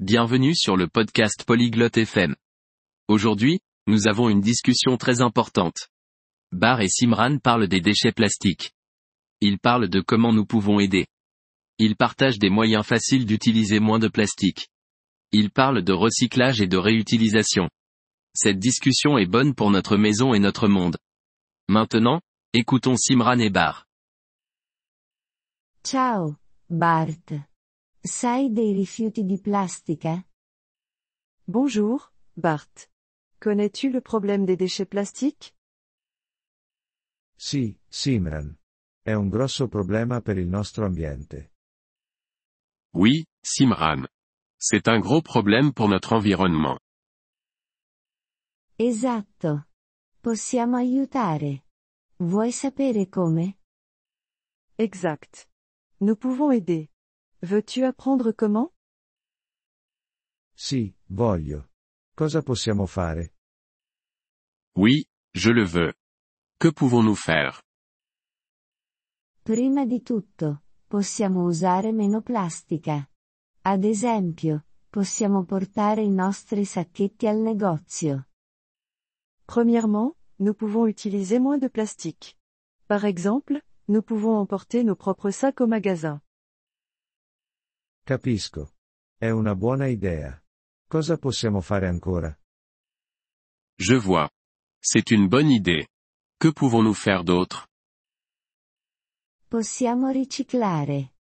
Bienvenue sur le podcast Polyglotte FM. Aujourd'hui, nous avons une discussion très importante. Bar et Simran parlent des déchets plastiques. Ils parlent de comment nous pouvons aider. Ils partagent des moyens faciles d'utiliser moins de plastique. Ils parlent de recyclage et de réutilisation. Cette discussion est bonne pour notre maison et notre monde. Maintenant, écoutons Simran et Bar. Ciao, Bart. Sai dei rifiuti di plastica? Bonjour, Bart. Connais-tu le problème des déchets plastiques? Sì, Simran. È un grosso problema per il nostro ambiente. Oui, Simran. C'est un gros problème pour notre environnement. Esatto. Possiamo aiutare. Vuoi sapere come? Exact. Nous pouvons aider. Veux-tu apprendre comment? Sì, voglio. Cosa possiamo fare? Oui, je le veux. Que pouvons-nous faire? Prima di tutto, possiamo usare meno plastica. Ad esempio, possiamo portare i nostri sacchetti al negozio. Premièrement, nous pouvons utiliser moins de plastique. Par exemple, nous pouvons emporter nos propres sacs au magasin. Capisco. È una buona idea. Cosa possiamo fare ancora? Je vois. C'est une bonne idée. Que pouvons-nous faire d'autre? Possiamo riciclare.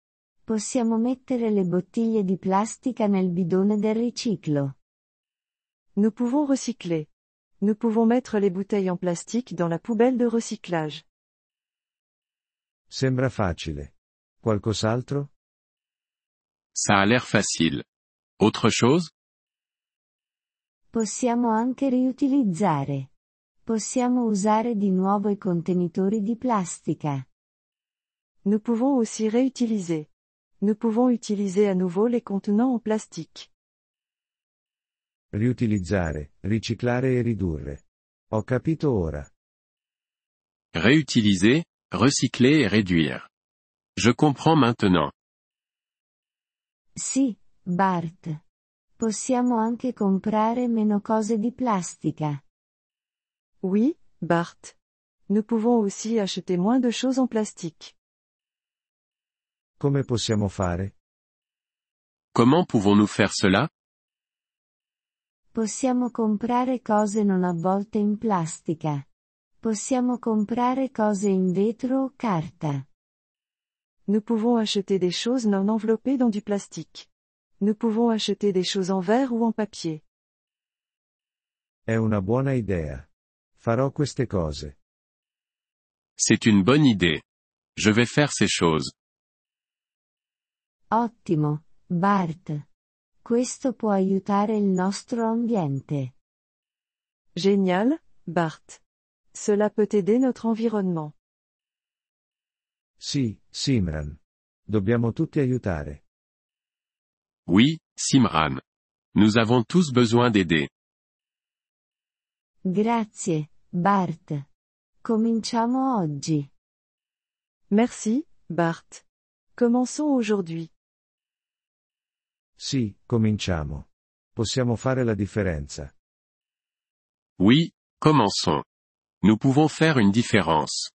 Possiamo mettere le bottiglie di plastica nel bidone del riciclo. Nous pouvons recycler. Nous pouvons mettre les bouteilles en plastique dans la poubelle de recyclage. Sembra facile. Qualcos'altro? Ça a l'air facile. Autre chose? Possiamo anche riutilizzare. Possiamo usare di nuovo i contenitori di plastica. Nous pouvons aussi réutiliser. Nous pouvons utiliser à nouveau les contenants en plastique. Riutilizzare, riciclare e ridurre. Ho capito ora. Réutiliser, recycler et réduire. Je comprends maintenant. Sì, Bart. Possiamo anche comprare meno cose di plastica. Oui, Bart. Nous pouvons aussi acheter moins de choses en plastique. Come possiamo fare? Comment pouvons-nous faire cela Possiamo comprare cose non avvolte in plastica. Possiamo comprare cose in vetro o carta. Nous pouvons acheter des choses non enveloppées dans du plastique. Nous pouvons acheter des choses en verre ou en papier. È una buona idea. Farò queste cose. C'est une bonne idée. Je vais faire ces choses. Ottimo, Bart. Questo può aiutare il nostro ambiente. Génial, Bart. Cela peut aider notre environnement. Sì, Simran. Dobbiamo tutti aiutare. Oui, Simran. Nous avons tous besoin d'aider. Grazie, Bart. Cominciamo oggi. Merci, Bart. Commençons aujourd'hui. Sì, cominciamo. Possiamo fare la differenza. Oui, commençons. Nous pouvons faire une différence.